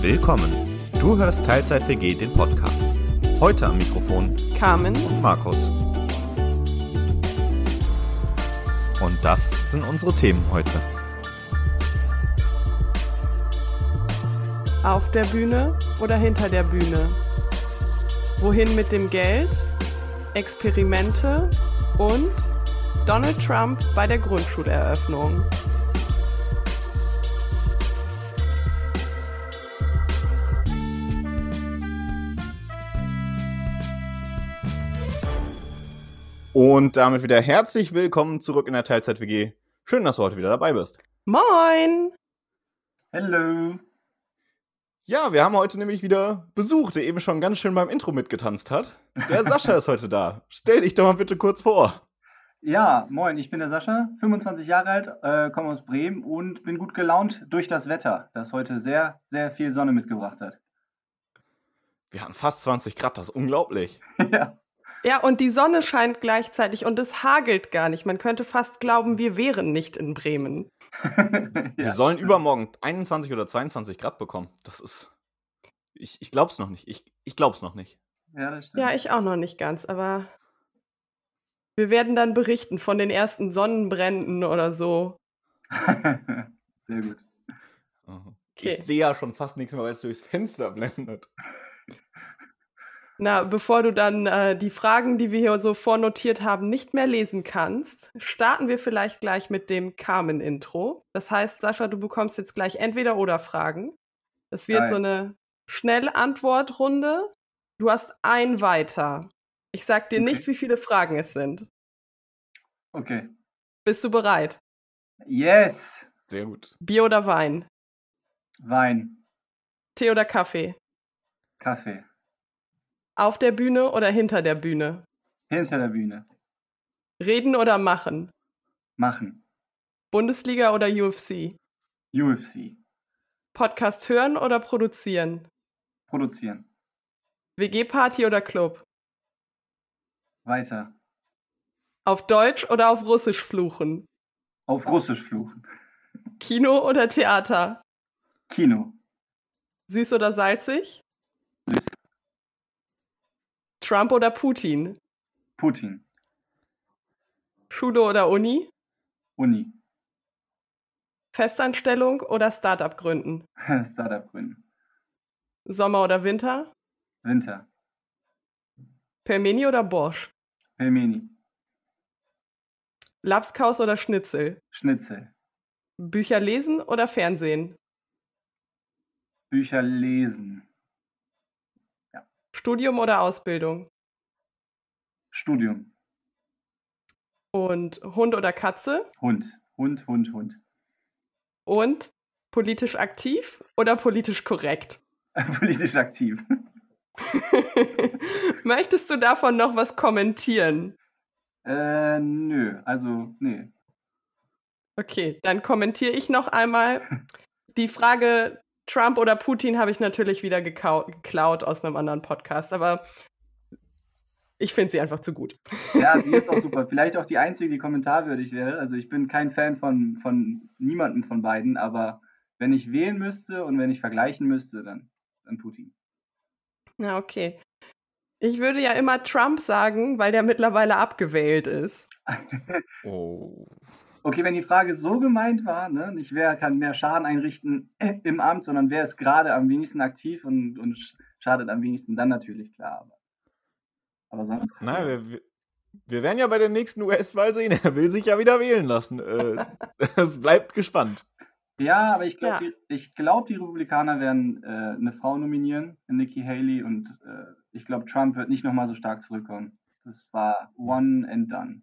Willkommen. Du hörst Teilzeit WG, den Podcast. Heute am Mikrofon Carmen und Markus. Und das sind unsere Themen heute. auf der Bühne oder hinter der Bühne? Wohin mit dem Geld? Experimente und Donald Trump bei der Grundschuleröffnung. Und damit wieder herzlich willkommen zurück in der Teilzeit-WG. Schön, dass du heute wieder dabei bist. Moin! Hello. Ja, wir haben heute nämlich wieder Besuch, der eben schon ganz schön beim Intro mitgetanzt hat. Der Sascha ist heute da. Stell dich doch mal bitte kurz vor. Ja, moin, ich bin der Sascha, 25 Jahre alt, äh, komme aus Bremen und bin gut gelaunt durch das Wetter, das heute sehr, sehr viel Sonne mitgebracht hat. Wir hatten fast 20 Grad, das ist unglaublich. ja. Ja, und die Sonne scheint gleichzeitig und es hagelt gar nicht. Man könnte fast glauben, wir wären nicht in Bremen. Wir ja, sollen übermorgen 21 oder 22 Grad bekommen. Das ist. Ich, ich glaub's noch nicht. Ich, ich glaub's noch nicht. Ja, das stimmt. Ja, ich auch noch nicht ganz, aber wir werden dann berichten von den ersten Sonnenbränden oder so. sehr gut. Okay. Ich sehe ja schon fast nichts mehr, weil es durchs Fenster blendet. Na, bevor du dann äh, die Fragen, die wir hier so vornotiert haben, nicht mehr lesen kannst, starten wir vielleicht gleich mit dem Carmen-Intro. Das heißt, Sascha, du bekommst jetzt gleich entweder oder Fragen. Das wird Geil. so eine schnelle Antwortrunde. Du hast ein weiter. Ich sag dir nicht, Okay. wie viele Fragen es sind. Okay. Bist du bereit? Yes. Sehr gut. Bier oder Wein? Wein, Tee oder Kaffee? Kaffee, Auf der Bühne oder hinter der Bühne? hinter der Bühne, Reden oder machen? machen, Bundesliga oder UFC? UFC, Podcast hören oder produzieren? produzieren, WG-Party oder Club? weiter, Auf Deutsch oder auf Russisch fluchen? auf Russisch fluchen, Kino oder Theater? Kino, Süß oder salzig? Süß. Trump oder Putin? Putin, Schule oder Uni? Uni, Festanstellung oder Startup gründen? Startup gründen, Sommer oder Winter? Winter, Pelmeni oder Bosch? Pelmeni, Lapskaus oder Schnitzel? Schnitzel, Bücher lesen oder Fernsehen? Bücher lesen, Studium oder Ausbildung? Studium, Und Hund oder Katze? Hund, Hund, Hund, Hund. Und politisch aktiv oder politisch korrekt? Politisch aktiv. Möchtest du davon noch was kommentieren? Äh, nö, also, nee. Okay, dann kommentiere ich noch einmal. Die Frage Trump oder Putin habe ich natürlich wieder geklaut aus einem anderen Podcast, aber ich finde sie einfach zu gut. Ja, die ist auch super. Vielleicht auch die einzige, die kommentarwürdig wäre. Also ich bin kein Fan von, von niemandem von beiden, aber wenn ich wählen müsste und wenn ich vergleichen müsste, dann, dann Putin. Na, okay. Ich würde ja immer Trump sagen, weil der mittlerweile abgewählt ist. Oh. Okay, wenn die Frage so gemeint war, ne, nicht wer kann mehr Schaden einrichten äh, im Amt, sondern wer ist gerade am wenigsten aktiv und, und sch- schadet am wenigsten, dann natürlich klar. Aber, aber sonst. Na, wir, wir- wir werden ja bei der nächsten US-Wahl sehen. Er will sich ja wieder wählen lassen. Äh, Es bleibt gespannt. Ja, aber ich glaube, Ja. die, ich glaub, die Republikaner werden äh, eine Frau nominieren, Nikki Haley, und äh, ich glaube, Trump wird nicht nochmal so stark zurückkommen. Das war one and done.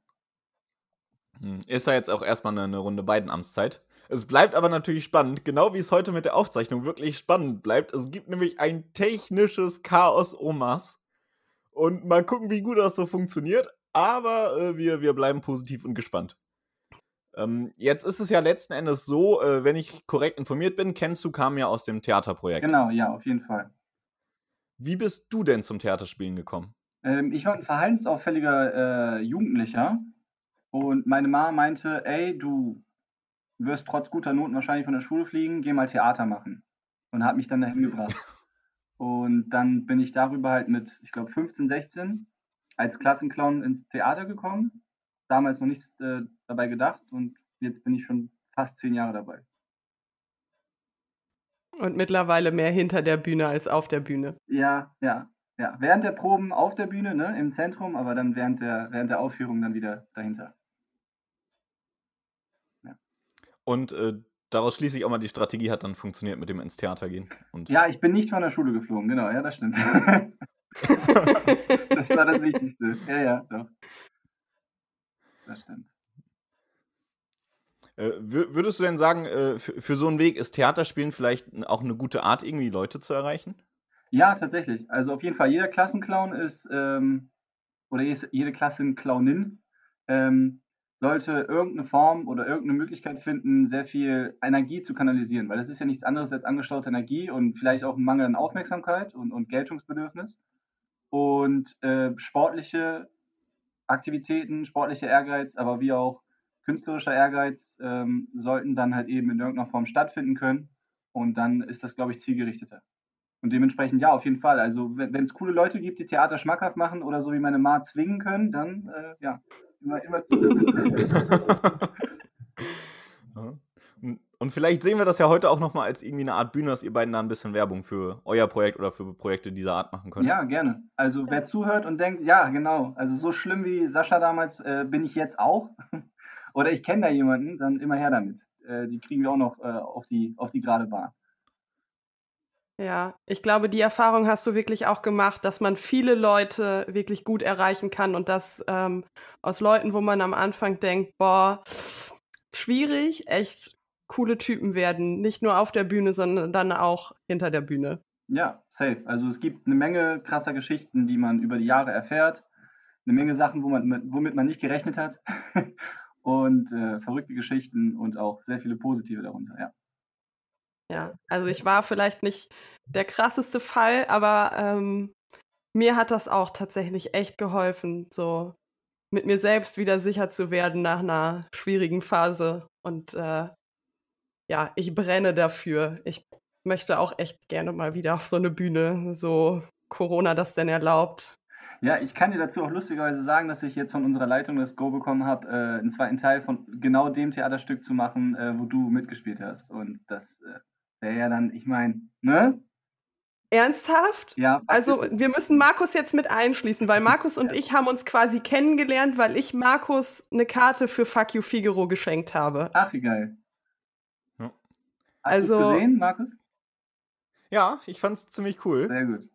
Hm, Ist ja jetzt auch erstmal eine, Runde beiden Amtszeit. Es bleibt aber natürlich spannend, genau wie es heute mit der Aufzeichnung wirklich spannend bleibt. Es gibt nämlich ein technisches Chaos Omas. Und mal gucken, wie gut das so funktioniert. Aber äh, wir, wir bleiben positiv und gespannt. Ähm, jetzt ist es ja letzten Endes so, äh, wenn ich korrekt informiert bin, kennst du kam ja aus dem Theaterprojekt. Genau, ja, auf jeden Fall. Wie bist du denn zum Theaterspielen gekommen? Ähm, ich war ein verhaltensauffälliger äh, Jugendlicher und meine Mama meinte, ey, du wirst trotz guter Noten wahrscheinlich von der Schule fliegen, geh mal Theater machen. Und hat mich dann dahin gebracht. Und dann bin ich darüber halt mit, ich glaube, 15, 16 als Klassenclown ins Theater gekommen. Damals noch nichts äh, dabei gedacht und jetzt bin ich schon fast zehn Jahre dabei. Und mittlerweile mehr hinter der Bühne als auf der Bühne. Ja, ja, ja. Während der Proben auf der Bühne, ne, im Zentrum, aber dann während der, während der Aufführung dann wieder dahinter. Ja. Und äh, daraus schließe ich auch mal, die Strategie hat dann funktioniert mit dem ins Theater gehen. Und ja, ich bin nicht von der Schule geflogen, genau, ja, das stimmt. das war das Wichtigste. Ja, ja, doch. Das stimmt. Äh, würdest du denn sagen, äh, für, für, so einen Weg ist Theaterspielen vielleicht auch eine gute Art, irgendwie Leute zu erreichen? Ja, tatsächlich. Also auf jeden Fall, jeder Klassenclown ist, ähm, oder jede Klassenclownin ähm, sollte irgendeine Form oder irgendeine Möglichkeit finden, sehr viel Energie zu kanalisieren, weil das ist ja nichts anderes als angestaute Energie und vielleicht auch ein Mangel an Aufmerksamkeit und, und Geltungsbedürfnis. Und äh, sportliche Aktivitäten, sportlicher Ehrgeiz, aber wie auch künstlerischer Ehrgeiz ähm, sollten dann halt eben in irgendeiner Form stattfinden können. Und dann ist das, glaube ich, zielgerichteter. Und dementsprechend ja, auf jeden Fall. Also wenn es coole Leute gibt, die Theater schmackhaft machen oder so wie meine Ma zwingen können, dann äh, ja, immer, immer zu. Und vielleicht sehen wir das ja heute auch nochmal als irgendwie eine Art Bühne, dass ihr beiden da ein bisschen Werbung für euer Projekt oder für Projekte dieser Art machen könnt. Ja, gerne. Also wer zuhört und denkt, ja, genau, also so schlimm wie Sascha damals äh, bin ich jetzt auch. oder ich kenne da jemanden, dann immer her damit. Äh, die kriegen wir auch noch äh, auf, die, auf die gerade Bahn. Ja, ich glaube, die Erfahrung hast du wirklich auch gemacht, dass man viele Leute wirklich gut erreichen kann und dass ähm, aus Leuten, wo man am Anfang denkt, boah, schwierig, echt coole Typen werden. Nicht nur auf der Bühne, sondern dann auch hinter der Bühne. Ja, safe. Also es gibt eine Menge krasser Geschichten, die man über die Jahre erfährt. Eine Menge Sachen, wo man, womit man nicht gerechnet hat. und äh, verrückte Geschichten und auch sehr viele positive darunter, ja. Ja, also ich war vielleicht nicht der krasseste Fall, aber ähm, mir hat das auch tatsächlich echt geholfen, so mit mir selbst wieder sicher zu werden nach einer schwierigen Phase. Und äh, ja, ich brenne dafür. Ich möchte auch echt gerne mal wieder auf so eine Bühne, so Corona das denn erlaubt. Ja, ich kann dir dazu auch lustigerweise sagen, dass ich jetzt von unserer Leitung das Go bekommen habe, äh, einen zweiten Teil von genau dem Theaterstück zu machen, äh, wo du mitgespielt hast. Und das äh, wäre ja dann, ich meine, ne? Ernsthaft? Ja. Also wir müssen Markus jetzt mit einschließen, weil Markus und ich haben uns quasi kennengelernt, weil ich Markus eine Karte für Fuck You Figaro geschenkt habe. Ach, wie geil. Hast also, du gesehen, Markus? Ja, ich fand's ziemlich cool. Sehr gut.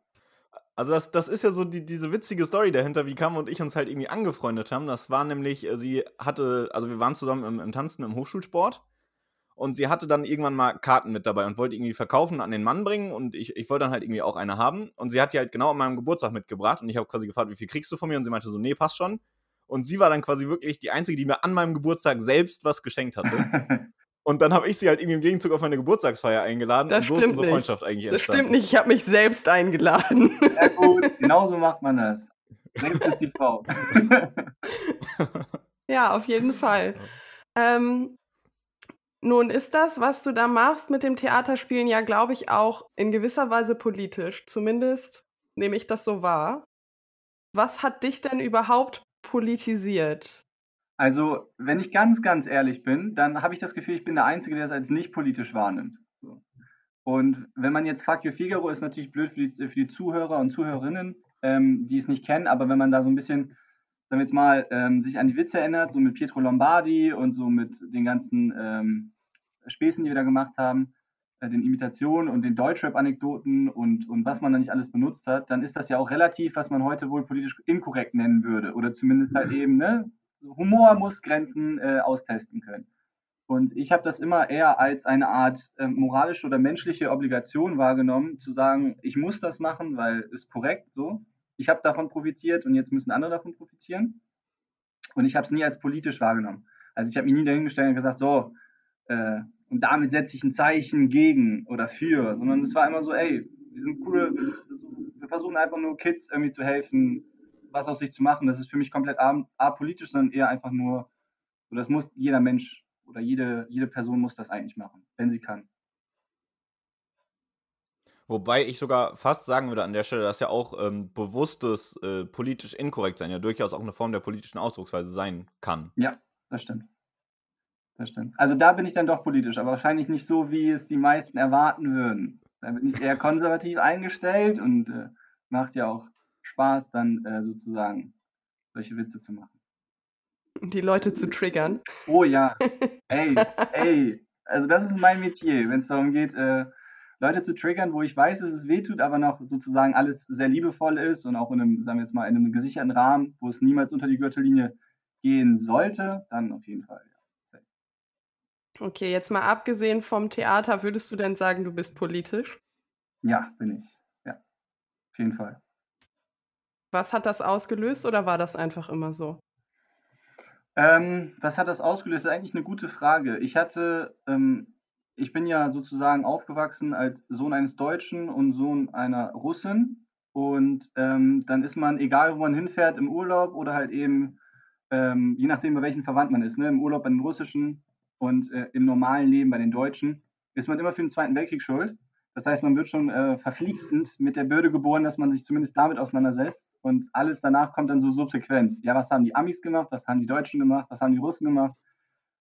Also das, das ist ja so die, diese witzige Story dahinter, wie Kam und ich uns halt irgendwie angefreundet haben. Das war nämlich, äh, sie hatte, also wir waren zusammen im, im Tanzen im Hochschulsport und sie hatte dann irgendwann mal Karten mit dabei und wollte irgendwie verkaufen, an den Mann bringen und ich, ich wollte dann halt irgendwie auch eine haben und sie hat die halt genau an meinem Geburtstag mitgebracht und ich habe quasi gefragt, wie viel kriegst du von mir und sie meinte so, nee, passt schon. Und sie war dann quasi wirklich die Einzige, die mir an meinem Geburtstag selbst was geschenkt hatte. Und dann habe ich sie halt irgendwie im Gegenzug auf meine Geburtstagsfeier eingeladen. Das und so stimmt ist unsere nicht. Freundschaft eigentlich Das stimmt nicht, ich habe mich selbst eingeladen. Ja gut, genauso macht man das. Selbst ist die Frau. ja, auf jeden Fall. Ähm, nun ist das, was du da machst mit dem Theaterspielen, ja, glaube ich, auch in gewisser Weise politisch. Zumindest nehme ich das so wahr. Was hat dich denn überhaupt politisiert? Also, wenn ich ganz, ganz ehrlich bin, dann habe ich das Gefühl, ich bin der Einzige, der es als nicht politisch wahrnimmt. Und wenn man jetzt Fuck You Figaro ist natürlich blöd für die, für die Zuhörer und Zuhörerinnen, ähm, die es nicht kennen, aber wenn man da so ein bisschen, sagen wir jetzt mal, ähm, sich an die Witze erinnert, so mit Pietro Lombardi und so mit den ganzen ähm, Späßen, die wir da gemacht haben, äh, den Imitationen und den Deutschrap-Anekdoten und, und was man da nicht alles benutzt hat, dann ist das ja auch relativ, was man heute wohl politisch inkorrekt nennen würde. Oder zumindest halt eben, ne, Humor muss Grenzen äh, austesten können. Und ich habe das immer eher als eine Art äh, moralische oder menschliche Obligation wahrgenommen, zu sagen, ich muss das machen, weil ist korrekt so. Ich habe davon profitiert und jetzt müssen andere davon profitieren. Und ich habe es nie als politisch wahrgenommen. Also ich habe mich nie dahingestellt und gesagt, so, äh, und damit setze ich ein Zeichen gegen oder für, sondern es war immer so, ey, wir sind coole, wir versuchen einfach nur Kids irgendwie zu helfen, was aus sich zu machen. Das ist für mich komplett apolitisch, sondern eher einfach nur, so das muss jeder Mensch oder jede, jede Person muss das eigentlich machen, wenn sie kann. Wobei ich sogar fast sagen würde an der Stelle, dass ja auch ähm, bewusstes äh, politisch inkorrekt sein ja durchaus auch eine Form der politischen Ausdrucksweise sein kann. Ja, das stimmt. Das stimmt. Also da bin ich dann doch politisch, aber wahrscheinlich nicht so, wie es die meisten erwarten würden. Da bin ich eher konservativ eingestellt und äh, macht ja auch Spaß, dann äh, sozusagen solche Witze zu machen. Die Leute zu triggern. Oh ja. Ey, ey. Also das ist mein Metier, wenn es darum geht, äh, Leute zu triggern, wo ich weiß, dass es wehtut, aber noch sozusagen alles sehr liebevoll ist und auch in einem, sagen wir jetzt mal, in einem gesicherten Rahmen, wo es niemals unter die Gürtellinie gehen sollte, dann auf jeden Fall. Ja. Okay, jetzt mal abgesehen vom Theater, würdest du denn sagen, du bist politisch? Ja, bin ich. Ja, auf jeden Fall. Was hat das ausgelöst oder war das einfach immer so? Ähm, was hat das ausgelöst? Das ist eigentlich eine gute Frage. Ich hatte ähm, ich bin ja sozusagen aufgewachsen als Sohn eines Deutschen und Sohn einer Russin. Und ähm, dann ist man, egal wo man hinfährt, im Urlaub oder halt eben, ähm, je nachdem, bei welchen Verwandt man ist, ne, im Urlaub bei den Russischen und äh, im normalen Leben bei den Deutschen, ist man immer für den Zweiten Weltkrieg schuld. Das heißt, man wird schon äh, verpflichtend mit der Bürde geboren, dass man sich zumindest damit auseinandersetzt und alles danach kommt dann so subsequent. Ja, was haben die Amis gemacht? Was haben die Deutschen gemacht? Was haben die Russen gemacht?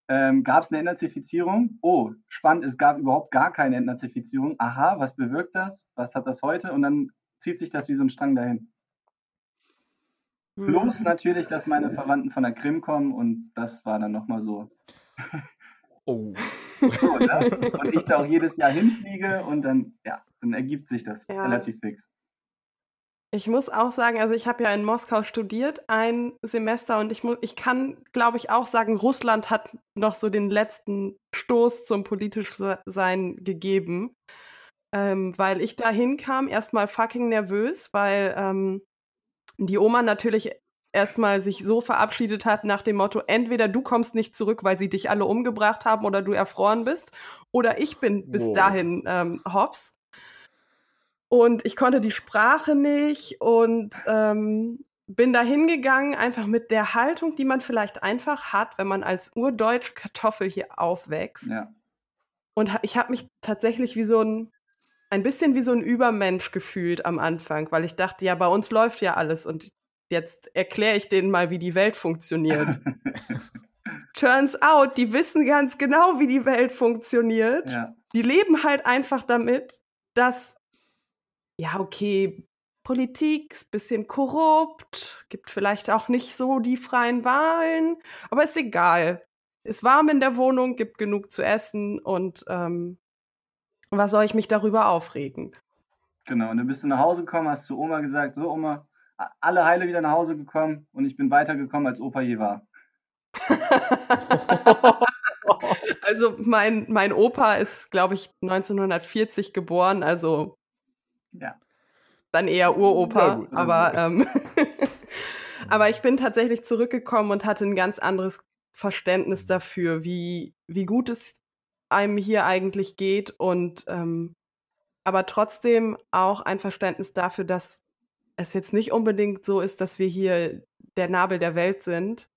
Ähm, gab es eine Entnazifizierung? Oh, spannend, es gab überhaupt gar keine Entnazifizierung. Aha, was bewirkt das? Was hat das heute? Und dann zieht sich das wie so ein Strang dahin. Plus natürlich, dass meine Verwandten von der Krim kommen und das war dann nochmal so. Oh. so ne? Und ich da auch jedes Jahr hinfliege und dann, ja, dann ergibt sich das ja. relativ fix. Ich muss auch sagen, also ich habe ja in Moskau studiert, ein Semester, und ich, muss, ich kann, glaube ich, auch sagen, Russland hat noch so den letzten Stoß zum Politischsein gegeben, ähm, weil ich da hinkam, erstmal fucking nervös, weil ähm, die Oma natürlich erstmal sich so verabschiedet hat nach dem Motto, entweder du kommst nicht zurück, weil sie dich alle umgebracht haben oder du erfroren bist, oder ich bin bis wow. dahin ähm, hops. Und ich konnte die Sprache nicht und ähm, bin da hingegangen, einfach mit der Haltung, die man vielleicht einfach hat, wenn man als urdeutsch Kartoffel hier aufwächst. Ja. Und ich habe mich tatsächlich wie so ein, ein bisschen wie so ein Übermensch gefühlt am Anfang, weil ich dachte, ja, bei uns läuft ja alles und jetzt erkläre ich denen mal, wie die Welt funktioniert. Turns out, die wissen ganz genau, wie die Welt funktioniert. Ja. Die leben halt einfach damit, dass ja, okay, Politik ist ein bisschen korrupt, gibt vielleicht auch nicht so die freien Wahlen, aber ist egal. Ist warm in der Wohnung, gibt genug zu essen und ähm, was soll ich mich darüber aufregen? Genau, und dann bist du nach Hause gekommen, hast zu Oma gesagt, so Oma, alle heile wieder nach Hause gekommen und ich bin weitergekommen, als Opa je war. also mein, mein Opa ist, glaube ich, 1940 geboren, also ja. Dann eher Uropa, gut, aber, ähm, aber ich bin tatsächlich zurückgekommen und hatte ein ganz anderes Verständnis dafür, wie, wie gut es einem hier eigentlich geht und ähm, aber trotzdem auch ein Verständnis dafür, dass es jetzt nicht unbedingt so ist, dass wir hier der Nabel der Welt sind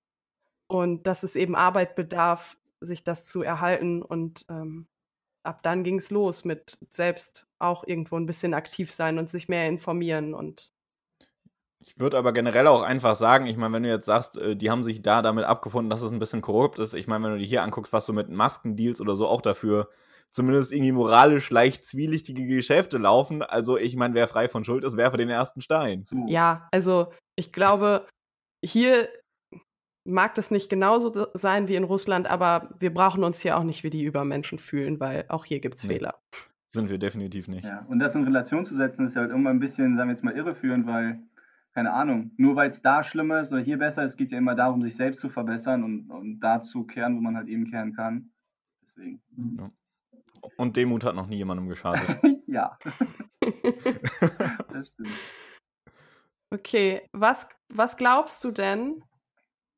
und dass es eben Arbeit bedarf, sich das zu erhalten und ähm, ab dann ging es los mit selbst auch irgendwo ein bisschen aktiv sein und sich mehr informieren und ich würde aber generell auch einfach sagen, ich meine, wenn du jetzt sagst, äh, die haben sich da damit abgefunden, dass es ein bisschen korrupt ist, ich meine, wenn du dir hier anguckst, was so mit Maskendeals oder so auch dafür zumindest irgendwie moralisch leicht zwielichtige Geschäfte laufen, also ich meine, wer frei von Schuld ist, werfe den ersten Stein. Ja, also ich glaube, hier mag das nicht genauso sein wie in Russland, aber wir brauchen uns hier auch nicht wie die Übermenschen fühlen, weil auch hier gibt es nee. Fehler. Sind wir definitiv nicht. Ja, und das in Relation zu setzen, ist halt irgendwann ein bisschen, sagen wir jetzt mal, irreführend, weil, keine Ahnung, nur weil es da schlimmer ist oder hier besser ist, geht ja immer darum, sich selbst zu verbessern und, und da zu kehren, wo man halt eben kehren kann. Deswegen. Ja. Und Demut hat noch nie jemandem geschadet. ja. das stimmt. Okay, was, was glaubst du denn,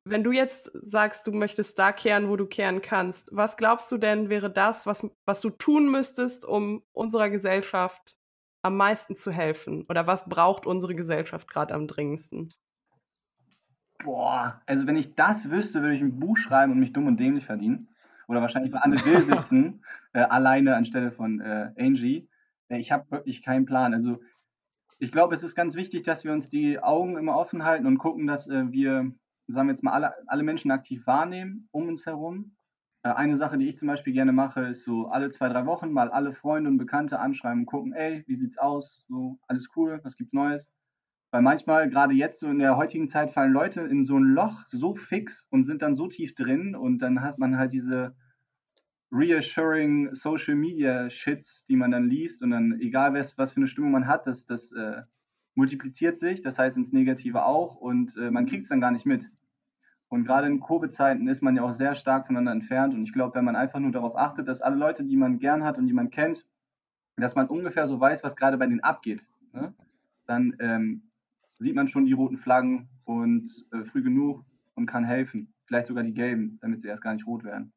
wenn du jetzt sagst, du möchtest da kehren, wo du kehren kannst, was glaubst du denn wäre das, was, was du tun müsstest, um unserer Gesellschaft am meisten zu helfen? Oder was braucht unsere Gesellschaft gerade am dringendsten? Boah, also wenn ich das wüsste, würde ich ein Buch schreiben und mich dumm und dämlich verdienen. oder wahrscheinlich bei Anne Will sitzen, äh, alleine anstelle von äh, Angie. Äh, ich habe wirklich keinen Plan. Also ich glaube, es ist ganz wichtig, dass wir uns die Augen immer offen halten und gucken, dass äh, wir, sagen wir jetzt mal, alle, alle Menschen aktiv wahrnehmen um uns herum. Äh, eine Sache, die ich zum Beispiel gerne mache, ist so alle zwei, drei Wochen mal alle Freunde und Bekannte anschreiben und gucken, ey, wie sieht's aus? So, alles cool, was gibt's Neues? Weil manchmal, gerade jetzt so in der heutigen Zeit, fallen Leute in so ein Loch so fix und sind dann so tief drin und dann hat man halt diese reassuring Social Media Shits, die man dann liest und dann, egal was, für eine Stimmung man hat, das, das äh, multipliziert sich, das heißt ins Negative auch und äh, man kriegt es dann gar nicht mit. Und gerade in Covid-Zeiten ist man ja auch sehr stark voneinander entfernt und ich glaube, wenn man einfach nur darauf achtet, dass alle Leute, die man gern hat und die man kennt, dass man ungefähr so weiß, was gerade bei denen abgeht, ne? dann ähm, sieht man schon die roten Flaggen und äh, früh genug und kann helfen. Vielleicht sogar die gelben, damit sie erst gar nicht rot werden.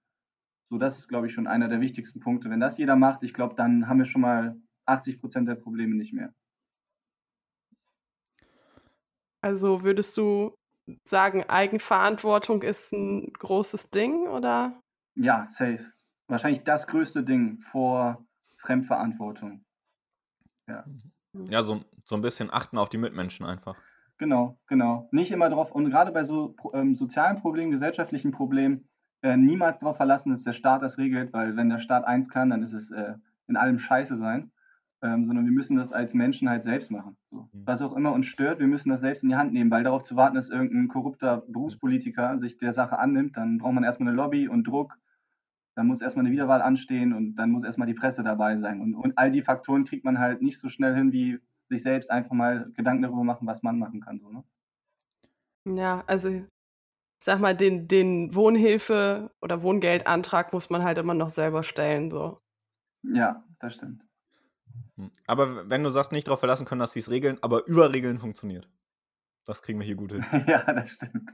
So, das ist, glaube ich, schon einer der wichtigsten Punkte. Wenn das jeder macht, ich glaube, dann haben wir schon mal 80 Prozent der Probleme nicht mehr. Also würdest du sagen, Eigenverantwortung ist ein großes Ding, oder? Ja, safe. Wahrscheinlich das größte Ding vor Fremdverantwortung. Ja. Ja, so, so ein bisschen achten auf die Mitmenschen einfach. Genau, genau. Nicht immer drauf, und gerade bei so ähm, sozialen Problemen, gesellschaftlichen Problemen, äh, niemals darauf verlassen, dass der Staat das regelt, weil wenn der Staat eins kann, dann ist es äh, in allem Scheiße sein. Ähm, sondern wir müssen das als Menschen halt selbst machen. So. Mhm. Was auch immer uns stört, wir müssen das selbst in die Hand nehmen, weil darauf zu warten, dass irgendein korrupter Berufspolitiker sich der Sache annimmt, dann braucht man erstmal eine Lobby und Druck, dann muss erstmal eine Wiederwahl anstehen und dann muss erstmal die Presse dabei sein. Und, und all die Faktoren kriegt man halt nicht so schnell hin, wie sich selbst einfach mal Gedanken darüber machen, was man machen kann. So, ne? Ja, also ich sag mal, den, den Wohnhilfe- oder Wohngeldantrag muss man halt immer noch selber stellen. So. Ja, das stimmt. Hm. Aber wenn du sagst, nicht darauf verlassen können, dass sie es regeln, aber überregeln funktioniert. Das kriegen wir hier gut hin. ja, das stimmt.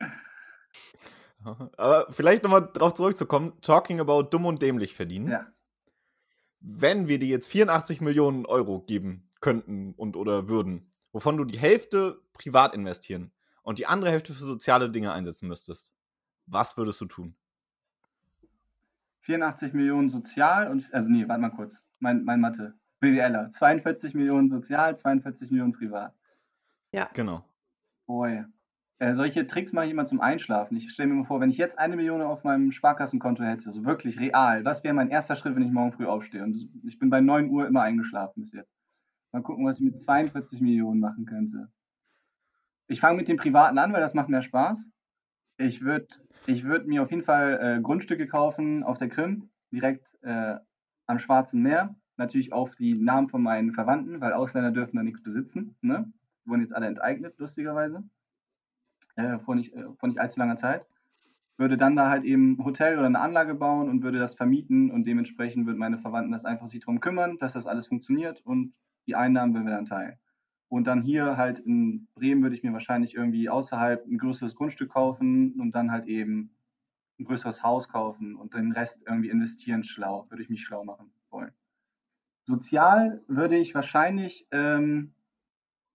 Aber vielleicht nochmal darauf zurückzukommen, talking about dumm und dämlich verdienen. Ja. Wenn wir dir jetzt 84 Millionen Euro geben könnten und oder würden, wovon du die Hälfte privat investieren und die andere Hälfte für soziale Dinge einsetzen müsstest, was würdest du tun? 84 Millionen sozial und, also nee, warte mal kurz, mein, mein Mathe. BWLer. 42 Millionen sozial, 42 Millionen privat. Ja. Genau. Boy. Äh, solche Tricks mache ich immer zum Einschlafen. Ich stelle mir mal vor, wenn ich jetzt eine Million auf meinem Sparkassenkonto hätte, so wirklich real, was wäre mein erster Schritt, wenn ich morgen früh aufstehe? Und ich bin bei 9 Uhr immer eingeschlafen bis jetzt. Mal gucken, was ich mit 42 Millionen machen könnte. Ich fange mit dem Privaten an, weil das macht mehr Spaß. Ich würde ich würd mir auf jeden Fall äh, Grundstücke kaufen auf der Krim, direkt äh, am Schwarzen Meer natürlich auf die Namen von meinen Verwandten, weil Ausländer dürfen da nichts besitzen. Ne? Wurden jetzt alle enteignet, lustigerweise. Äh, vor, nicht, äh, vor nicht allzu langer Zeit. Würde dann da halt eben ein Hotel oder eine Anlage bauen und würde das vermieten und dementsprechend würden meine Verwandten das einfach sich darum kümmern, dass das alles funktioniert und die Einnahmen würden wir dann teilen. Und dann hier halt in Bremen würde ich mir wahrscheinlich irgendwie außerhalb ein größeres Grundstück kaufen und dann halt eben ein größeres Haus kaufen und den Rest irgendwie investieren schlau, würde ich mich schlau machen wollen. Sozial würde ich wahrscheinlich ähm,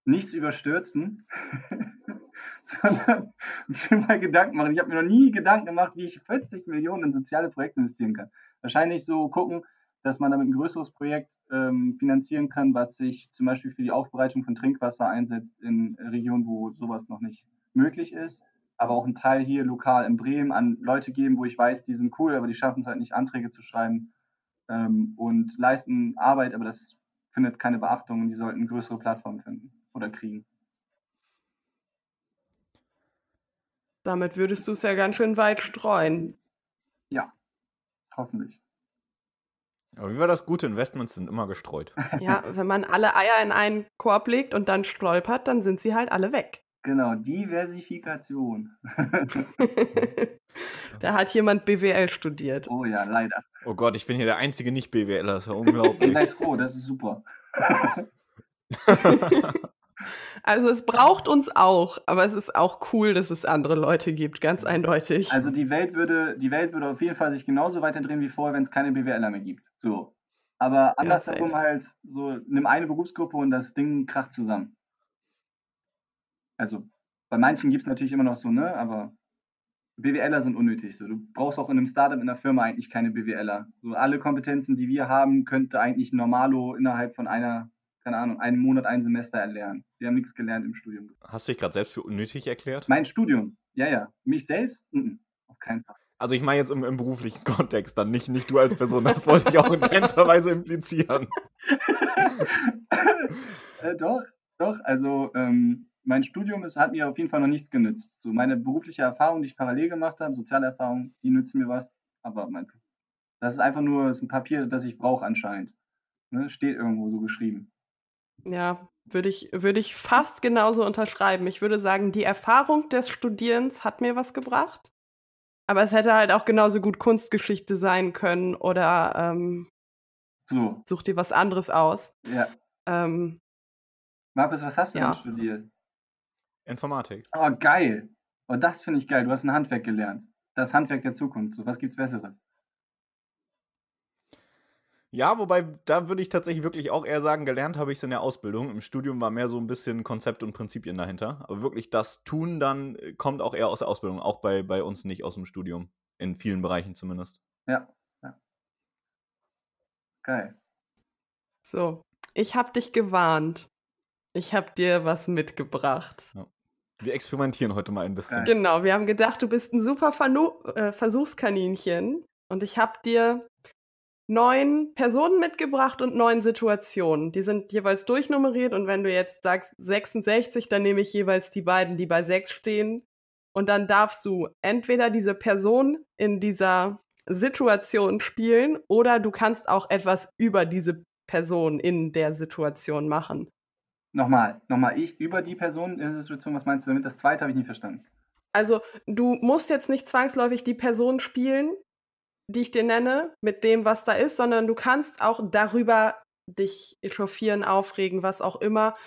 nichts überstürzen, sondern mir mal Gedanken machen. Ich habe mir noch nie Gedanken gemacht, wie ich 40 Millionen in soziale Projekte investieren kann. Wahrscheinlich so gucken, dass man damit ein größeres Projekt ähm, finanzieren kann, was sich zum Beispiel für die Aufbereitung von Trinkwasser einsetzt in Regionen, wo sowas noch nicht möglich ist. Aber auch einen Teil hier lokal in Bremen an Leute geben, wo ich weiß, die sind cool, aber die schaffen es halt nicht, Anträge zu schreiben ähm, und leisten Arbeit, aber das findet keine Beachtung und die sollten größere Plattformen finden oder kriegen. Damit würdest du es ja ganz schön weit streuen. Ja, hoffentlich. Aber wie war das? Gute Investments sind immer gestreut. Ja, wenn man alle Eier in einen Korb legt und dann stolpert, dann sind sie halt alle weg. Genau, Diversifikation. da hat jemand BWL studiert. Oh ja, leider. Oh Gott, ich bin hier der einzige Nicht-BWLer, das ist ja unglaublich. Seid froh, das ist super. also es braucht uns auch, aber es ist auch cool, dass es andere Leute gibt, ganz eindeutig. Also die Welt würde, die Welt würde auf jeden Fall sich genauso weiterdrehen wie vorher, wenn es keine BWLer mehr gibt. So. Aber andersherum ja, halt, so, nimm eine Berufsgruppe und das Ding kracht zusammen. Also bei manchen gibt es natürlich immer noch so, ne? Aber BWLer sind unnötig. So. Du brauchst auch in einem Startup, in einer Firma eigentlich keine BWLer. So alle Kompetenzen, die wir haben, könnte eigentlich Normalo innerhalb von einer, keine Ahnung, einem Monat, einem Semester erlernen. Wir haben nichts gelernt im Studium. Hast du dich gerade selbst für unnötig erklärt? Mein Studium, ja, ja. Mich selbst? Mhm. Auf keinen Fall. Also ich meine jetzt im, im, beruflichen Kontext dann, nicht, nicht du als Person. Das wollte ich auch in keinster Weise implizieren. äh, doch, doch. Also ähm, mein Studium ist, hat mir auf jeden Fall noch nichts genützt. So meine berufliche Erfahrung, die ich parallel gemacht habe, soziale Erfahrung, die nützen mir was. Aber mein, das ist einfach nur ist ein Papier, das ich brauche anscheinend. Ne? Steht irgendwo so geschrieben. Ja, würde ich, würde ich fast genauso unterschreiben. Ich würde sagen, die Erfahrung des Studierens hat mir was gebracht. Aber es hätte halt auch genauso gut Kunstgeschichte sein können oder ähm, so. such dir was anderes aus. Ja. Ähm, Markus, was hast du ja. denn studiert? Informatik. Oh, geil. Oh, das finde ich geil. Du hast ein Handwerk gelernt. Das Handwerk der Zukunft. So, was gibt's Besseres? Ja, wobei, da würde ich tatsächlich wirklich auch eher sagen, gelernt habe ich es in der Ausbildung. Im Studium war mehr so ein bisschen Konzept und Prinzipien dahinter. Aber wirklich das Tun dann äh, kommt auch eher aus der Ausbildung. Auch bei, bei uns nicht aus dem Studium. In vielen Bereichen zumindest. Ja. ja. Geil. So, ich habe dich gewarnt. Ich habe dir was mitgebracht. Ja. Wir experimentieren heute mal ein bisschen. Genau, wir haben gedacht, du bist ein super Verno äh, Versuchskaninchen. Und ich habe dir neun Personen mitgebracht und neun Situationen. Die sind jeweils durchnummeriert. Und wenn du jetzt sagst 66, dann nehme ich jeweils die beiden, die bei sechs stehen. Und dann darfst du entweder diese Person in dieser Situation spielen oder du kannst auch etwas über diese Person in der Situation machen. Nochmal, nochmal, ich über die Person in der Situation, was meinst du damit? Das zweite habe ich nicht verstanden. Also, du musst jetzt nicht zwangsläufig die Person spielen, die ich dir nenne, mit dem, was da ist, sondern du kannst auch darüber dich echauffieren, aufregen, was auch immer,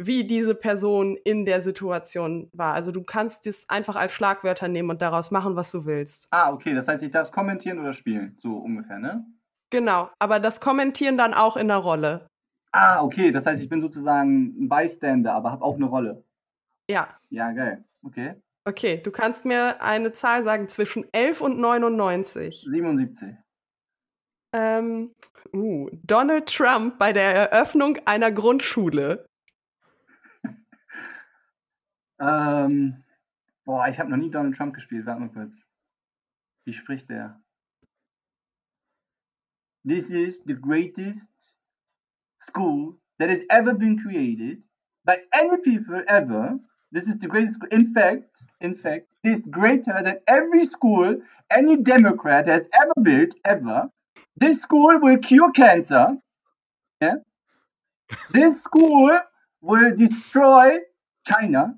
wie diese Person in der Situation war. Also du kannst das einfach als Schlagwörter nehmen und daraus machen, was du willst. Ah, okay, das heißt, ich darf es kommentieren oder spielen, so ungefähr, ne? Genau, aber das Kommentieren dann auch in der Rolle. Ah, okay. Das heißt, ich bin sozusagen ein Bystander, aber habe auch eine Rolle. Ja. Ja, geil. Okay. Okay, du kannst mir eine Zahl sagen zwischen 11 und 99. 77. Ähm, uh, Donald Trump bei der Eröffnung einer Grundschule. ähm, boah, ich habe noch nie Donald Trump gespielt. Warte mal kurz. Wie spricht der? This is the greatest school that has ever been created by any people ever. This is the greatest school. In fact, in fact, it is greater than every school any Democrat has ever built ever. This school will cure cancer. Yeah. this school will destroy China.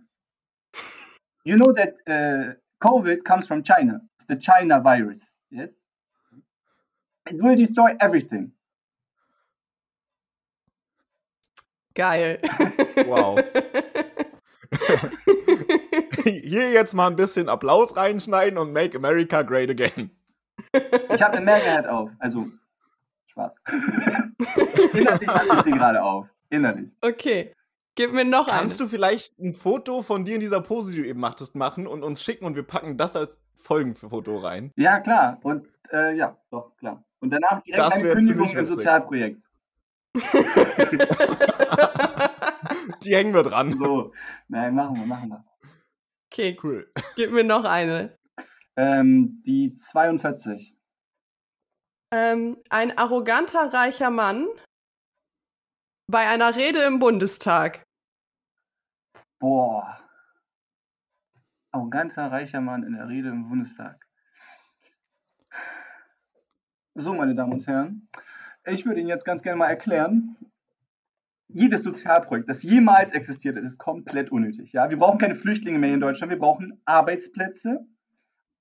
You know that uh, COVID comes from China. It's the China virus. Yes. It will destroy everything. Geil. Wow. Hier jetzt mal ein bisschen Applaus reinschneiden und Make America Great Again. Ich habe eine Mehrheit auf. Also, Spaß. Innerlich hat sie gerade auf. Innerlich. Okay. Gib mir noch Kannst eine. du vielleicht ein Foto von dir in dieser Pose, die du eben machtest, machen und uns schicken und wir packen das als Folgenfoto rein? Ja, klar. Und äh, ja, doch, klar. Und danach direkt das eine Kündigung im Sozialprojekt. Die hängen wir dran. So, nein, machen wir, machen wir. Okay, cool. Gib mir noch eine. Ähm, die 42. Ähm, ein arroganter reicher Mann bei einer Rede im Bundestag. Boah. Arroganter reicher Mann in der Rede im Bundestag. So, meine Damen und Herren, ich würde Ihnen jetzt ganz gerne mal erklären, jedes Sozialprojekt, das jemals existiert hat, ist komplett unnötig. Ja? Wir brauchen keine Flüchtlinge mehr in Deutschland, wir brauchen Arbeitsplätze.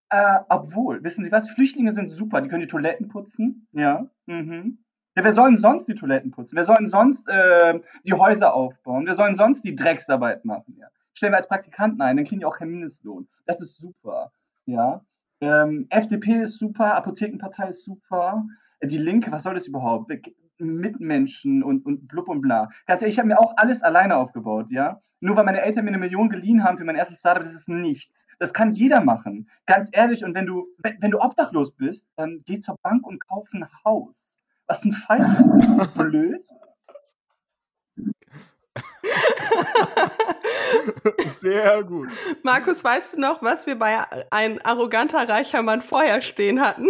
Äh, obwohl, wissen Sie was? Flüchtlinge sind super, die können die Toiletten putzen. Ja. Mhm. Ja, wer soll denn sonst die Toiletten putzen? Wer soll denn sonst äh, die Häuser aufbauen? Wer soll denn sonst die Drecksarbeit machen? Ja? Stellen wir als Praktikanten ein, dann kriegen die auch keinen Mindestlohn. Das ist super. Ja. Ähm, FDP ist super, Apothekenpartei ist super. Die Linke, was soll das überhaupt? Mitmenschen und, und blub und bla. Ganz ehrlich, ich habe mir auch alles alleine aufgebaut, ja. Nur weil meine Eltern mir eine Million geliehen haben für mein erstes Startup, das ist nichts. Das kann jeder machen. Ganz ehrlich, und wenn du, wenn, wenn du obdachlos bist, dann geh zur Bank und kauf ein Haus. Was ein falsch ist blöd. Sehr gut. Markus, weißt du noch, was wir bei ein arroganter reicher Mann vorher stehen hatten?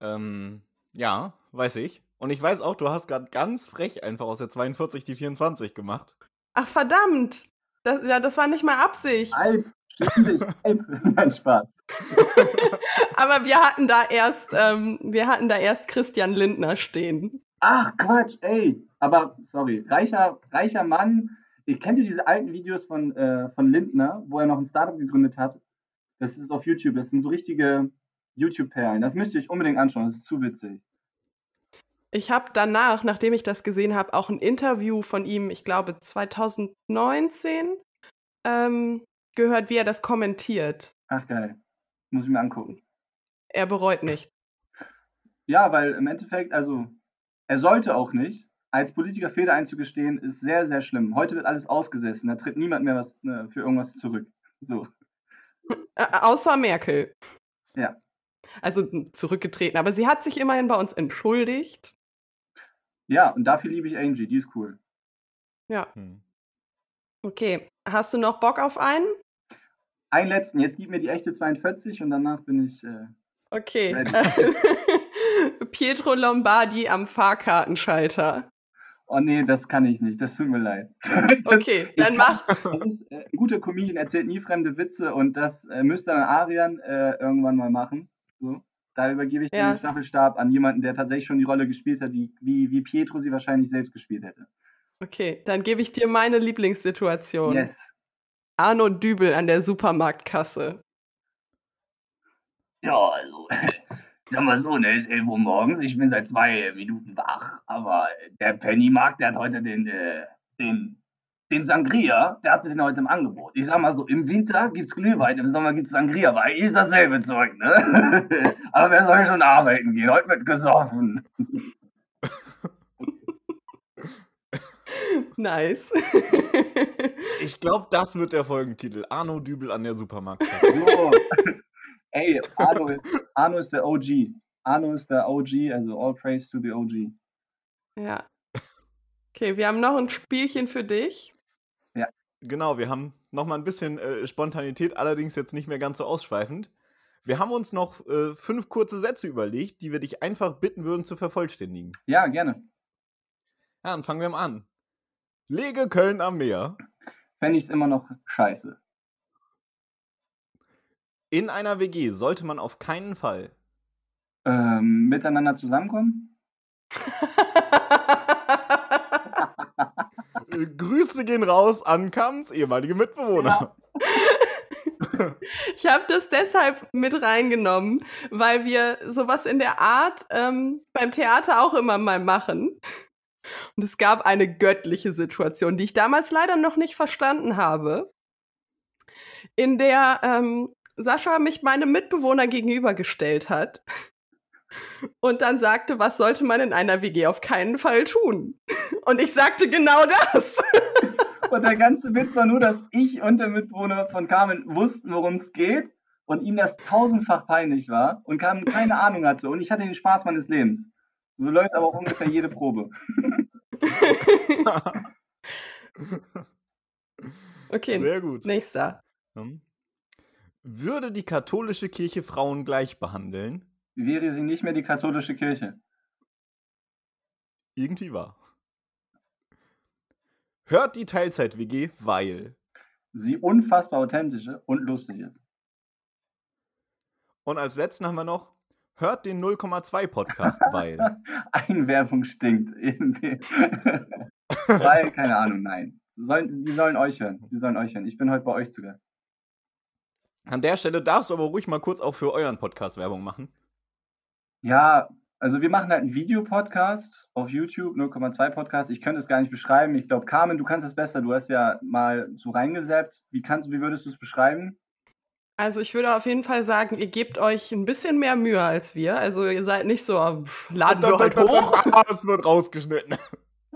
Ähm, ja, weiß ich. Und ich weiß auch, du hast gerade ganz frech einfach aus der 42 die 24 gemacht. Ach verdammt. Das, ja, das war nicht mal Absicht. Alp, ständig. Alp. Nein, Spaß. Aber wir hatten da erst, ähm, wir hatten da erst Christian Lindner stehen. Ach Quatsch, ey. Aber sorry, reicher, reicher Mann. Ihr kennt ihr diese alten Videos von, äh, von Lindner, wo er noch ein Startup gegründet hat? Das ist auf YouTube. Das sind so richtige YouTube-Perlen. Das müsst ihr euch unbedingt anschauen. Das ist zu witzig. Ich habe danach, nachdem ich das gesehen habe, auch ein Interview von ihm, ich glaube 2019, ähm, gehört, wie er das kommentiert. Ach geil. Muss ich mir angucken. Er bereut nicht. Ja, weil im Endeffekt, also er sollte auch nicht. Als Politiker Fehler einzugestehen, ist sehr, sehr schlimm. Heute wird alles ausgesessen. Da tritt niemand mehr was ne, für irgendwas zurück. So. Äh, außer Merkel. Ja. Also zurückgetreten. Aber sie hat sich immerhin bei uns entschuldigt. Ja, und dafür liebe ich Angie. Die ist cool. Ja. Hm. Okay. Hast du noch Bock auf einen? Einen letzten. Jetzt gib mir die echte 42 und danach bin ich. Äh, okay. Pietro Lombardi am Fahrkartenschalter. Oh nee, das kann ich nicht. Das tut mir leid. Okay, dann mach. Das äh, guter Comedian erzählt nie fremde Witze und das äh, müsste dann Arian äh, irgendwann mal machen. So. Da übergebe ich ja. den Staffelstab an jemanden, der tatsächlich schon die Rolle gespielt hat, die, wie, wie Pietro sie wahrscheinlich selbst gespielt hätte. Okay, dann gebe ich dir meine Lieblingssituation. Yes. Arno Dübel an der Supermarktkasse. Ja, also, sag mal so, ne, ist 11 Uhr morgens, ich bin seit zwei Minuten wach, aber der Pennymarkt, der hat heute den, äh, den, den Sangria, der hatte den heute im Angebot. Ich sag mal so, im Winter gibt's Glühwein, im Sommer gibt's Sangria, weil ist dasselbe Zeug, ne? aber wer soll schon arbeiten gehen? Heute wird gesoffen. Nice. ich glaube, das wird der Folgentitel. Arno Dübel an der Supermarktkasse. Ey, Arno ist, Arno ist der OG. Arno ist der OG, also all praise to the OG. Ja. Okay, wir haben noch ein Spielchen für dich. Genau, wir haben noch mal ein bisschen äh, Spontanität, allerdings jetzt nicht mehr ganz so ausschweifend. Wir haben uns noch äh, fünf kurze Sätze überlegt, die wir dich einfach bitten würden zu vervollständigen. Ja, gerne. Ja, dann fangen wir mal an. Lege Köln am Meer. Fände ich es immer noch scheiße. In einer WG sollte man auf keinen Fall ähm, miteinander zusammenkommen. Grüße gehen raus an Kams ehemalige Mitbewohner. Ja. Ich habe das deshalb mit reingenommen, weil wir sowas in der Art ähm, beim Theater auch immer mal machen. Und es gab eine göttliche Situation, die ich damals leider noch nicht verstanden habe, in der ähm, Sascha mich meinem Mitbewohner gegenübergestellt hat und dann sagte, was sollte man in einer WG auf keinen Fall tun? Und ich sagte genau das. Und der ganze Witz war nur, dass ich und der Mitbewohner von Carmen wussten, worum es geht und ihm das tausendfach peinlich war und Carmen keine Ahnung hatte und ich hatte den Spaß meines Lebens. So läuft aber auch ungefähr jede Probe. okay, Sehr gut. nächster. Hm. Würde die katholische Kirche Frauen gleich behandeln? Wäre sie nicht mehr die katholische Kirche. Irgendwie wahr. Hört die Teilzeit-WG, weil sie unfassbar authentische und lustig ist. Und als letzten haben wir noch, hört den 0,2 Podcast, weil. Eigenwerbung stinkt. weil, keine Ahnung, nein. Sollen, die sollen euch hören. Die sollen euch hören. Ich bin heute bei euch zu Gast. An der Stelle darfst du aber ruhig mal kurz auch für euren Podcast Werbung machen. Ja, also wir machen halt einen Videopodcast auf YouTube, 0,2 Podcast. Ich könnte es gar nicht beschreiben. Ich glaube, Carmen, du kannst es besser. Du hast ja mal so reingesappt. Wie kannst wie würdest du es beschreiben? Also ich würde auf jeden Fall sagen, ihr gebt euch ein bisschen mehr Mühe als wir. Also ihr seid nicht so, pff, laden wir heute hoch. Es wird rausgeschnitten.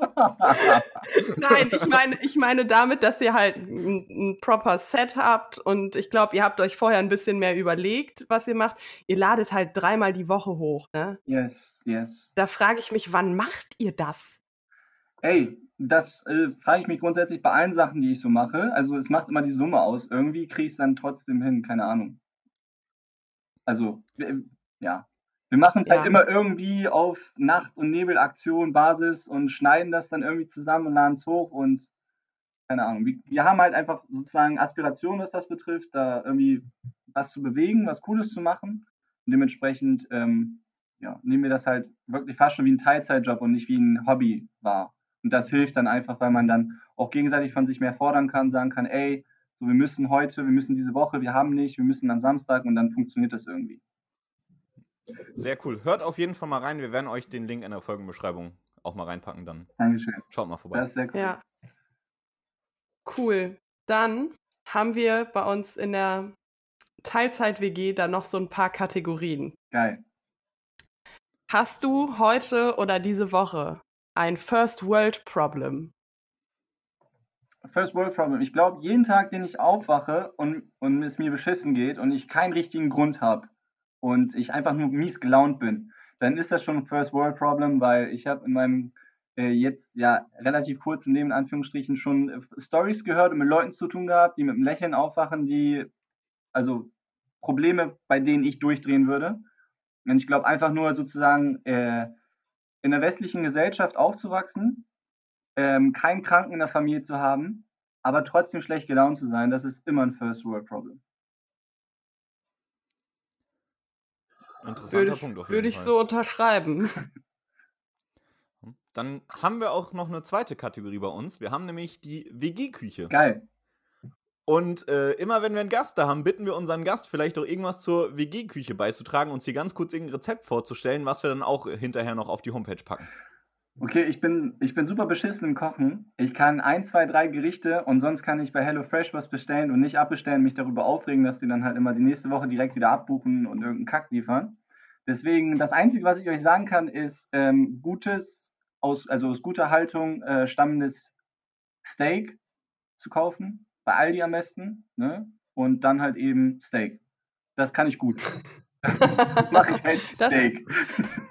Nein, ich meine, ich meine damit, dass ihr halt ein, ein proper Set habt und ich glaube, ihr habt euch vorher ein bisschen mehr überlegt, was ihr macht. Ihr ladet halt dreimal die Woche hoch, ne? Yes, yes. Da frage ich mich, wann macht ihr das? Ey, das äh, frage ich mich grundsätzlich bei allen Sachen, die ich so mache. Also es macht immer die Summe aus. Irgendwie kriege ich es dann trotzdem hin, keine Ahnung. Also, äh, ja. Wir machen es Ja. halt immer irgendwie auf Nacht- und Nebelaktion Basis und schneiden das dann irgendwie zusammen und laden es hoch und keine Ahnung. Wir, wir haben halt einfach sozusagen Aspirationen, was das betrifft, da irgendwie was zu bewegen, was Cooles zu machen. Und dementsprechend ähm, ja, nehmen wir das halt wirklich fast schon wie ein Teilzeitjob und nicht wie ein Hobby wahr. Und das hilft dann einfach, weil man dann auch gegenseitig von sich mehr fordern kann, sagen kann, ey, so wir müssen heute, wir müssen diese Woche, wir haben nicht, wir müssen am Samstag und dann funktioniert das irgendwie. Sehr cool. Hört auf jeden Fall mal rein. Wir werden euch den Link in der Folgenbeschreibung auch mal reinpacken. Dann Dankeschön. schaut mal vorbei. Das ist sehr cool. Ja. Cool. Dann haben wir bei uns in der Teilzeit-WG da noch so ein paar Kategorien. Geil. Hast du heute oder diese Woche ein First World Problem? First World Problem. Ich glaube, jeden Tag, den ich aufwache und, und es mir beschissen geht und ich keinen richtigen Grund habe und ich einfach nur mies gelaunt bin, dann ist das schon ein First World Problem, weil ich habe in meinem äh, jetzt ja relativ kurzen Leben in Anführungsstrichen schon äh, Stories gehört und mit Leuten zu tun gehabt, die mit einem Lächeln aufwachen, die also Probleme, bei denen ich durchdrehen würde. Und ich glaube einfach nur sozusagen äh, in der westlichen Gesellschaft aufzuwachsen, ähm, keinen Kranken in der Familie zu haben, aber trotzdem schlecht gelaunt zu sein, das ist immer ein First World Problem. Interessanter Würde ich, Punkt auf jeden würde ich Fall. so unterschreiben. Dann haben wir auch noch eine zweite Kategorie bei uns. Wir haben nämlich die WG-Küche. Geil. Und äh, immer wenn wir einen Gast da haben, bitten wir unseren Gast vielleicht auch irgendwas zur WG-Küche beizutragen, uns hier ganz kurz irgendein Rezept vorzustellen, was wir dann auch hinterher noch auf die Homepage packen. Okay, ich bin, ich bin super beschissen im Kochen. Ich kann ein, zwei, drei Gerichte und sonst kann ich bei HelloFresh was bestellen und nicht abbestellen, mich darüber aufregen, dass die dann halt immer die nächste Woche direkt wieder abbuchen und irgendeinen Kack liefern. Deswegen, das Einzige, was ich euch sagen kann, ist ähm, gutes, aus, also aus guter Haltung äh, stammendes Steak zu kaufen. Bei Aldi am besten. Ne? Und dann halt eben Steak. Das kann ich gut. Mache ich halt Steak.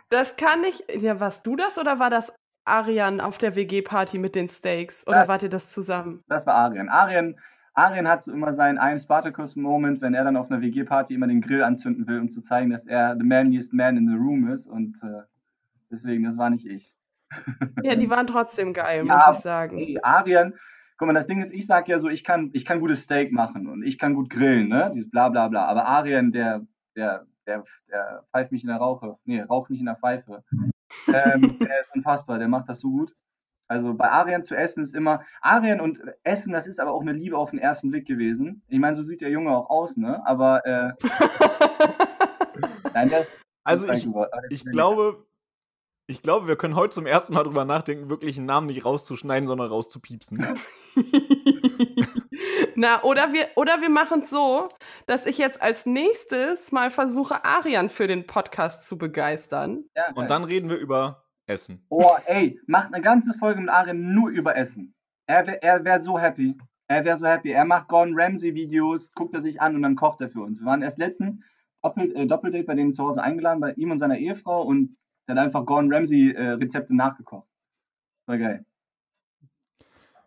Das kann ich. Ja, warst du das oder war das Arian auf der WG-Party mit den Steaks? Oder Das- wart ihr das zusammen? Das war Arien. Arien, Arien hat so immer seinen einen Spartacus-Moment, wenn er dann auf einer WG-Party immer den Grill anzünden will, um zu zeigen, dass er the manliest man in the room ist. Und äh, deswegen, das war nicht ich. Ja, die waren trotzdem geil, Ja, muss ich sagen. Hey, Arien, guck mal, das Ding ist, ich sag ja so, ich kann, ich kann gutes Steak machen und ich kann gut grillen, ne? Dieses bla bla bla. Aber Arien, der, der, der, der pfeift mich in der Rauche. Nee, raucht mich in der Pfeife. ähm, der ist unfassbar, der macht das so gut. Also bei Arien zu essen ist immer, Arien und Essen, das ist aber auch eine Liebe auf den ersten Blick gewesen. Ich meine, so sieht der Junge auch aus, ne? Aber, äh, nein, das Also das ich, Wort, das ich glaube, ich glaube, wir können heute zum ersten Mal drüber nachdenken, wirklich einen Namen nicht rauszuschneiden, sondern rauszupiepsen. Na, oder wir, oder wir machen es so, dass ich jetzt als nächstes mal versuche, Arian für den Podcast zu begeistern. Ja. Und dann reden wir über Essen. Oh, ey, macht eine ganze Folge mit Arjen nur über Essen. Er wäre er wär so happy. Er wäre so happy. Er macht Gordon Ramsay Videos, guckt er sich an und dann kocht er für uns. Wir waren erst letztens Doppel, äh, Doppeldate bei denen zu Hause eingeladen, bei ihm und seiner Ehefrau und der hat einfach Gordon Ramsay äh, Rezepte nachgekocht. War geil.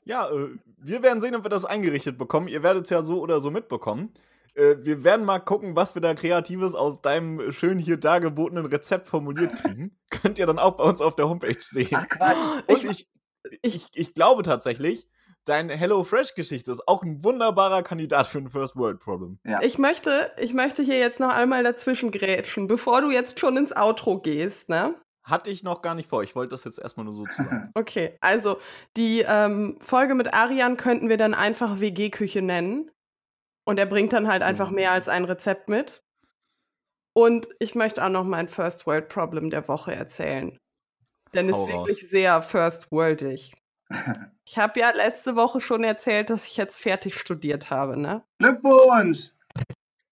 Ja, äh, wir werden sehen, ob wir das eingerichtet bekommen. Ihr werdet es ja so oder so mitbekommen. Äh, wir werden mal gucken, was wir da Kreatives aus deinem schön hier dargebotenen Rezept formuliert kriegen. Könnt ihr dann auch bei uns auf der Homepage sehen. Ach. Und ich, ich, ich glaube tatsächlich, deine HelloFresh-Geschichte ist auch ein wunderbarer Kandidat für ein First World Problem. Ja. Ich möchte, ich möchte hier jetzt noch einmal dazwischen grätschen, bevor du jetzt schon ins Outro gehst, ne? Hatte ich noch gar nicht vor. Ich wollte das jetzt erstmal nur so zusammen. Okay, also die ähm, Folge mit Arian könnten wir dann einfach WG-Küche nennen. Und er bringt dann halt einfach mehr als ein Rezept mit. Und ich möchte auch noch mein First World Problem der Woche erzählen. Denn es ist raus. wirklich sehr first worldig. Ich habe ja letzte Woche schon erzählt, dass ich jetzt fertig studiert habe, ne? Glückwunsch!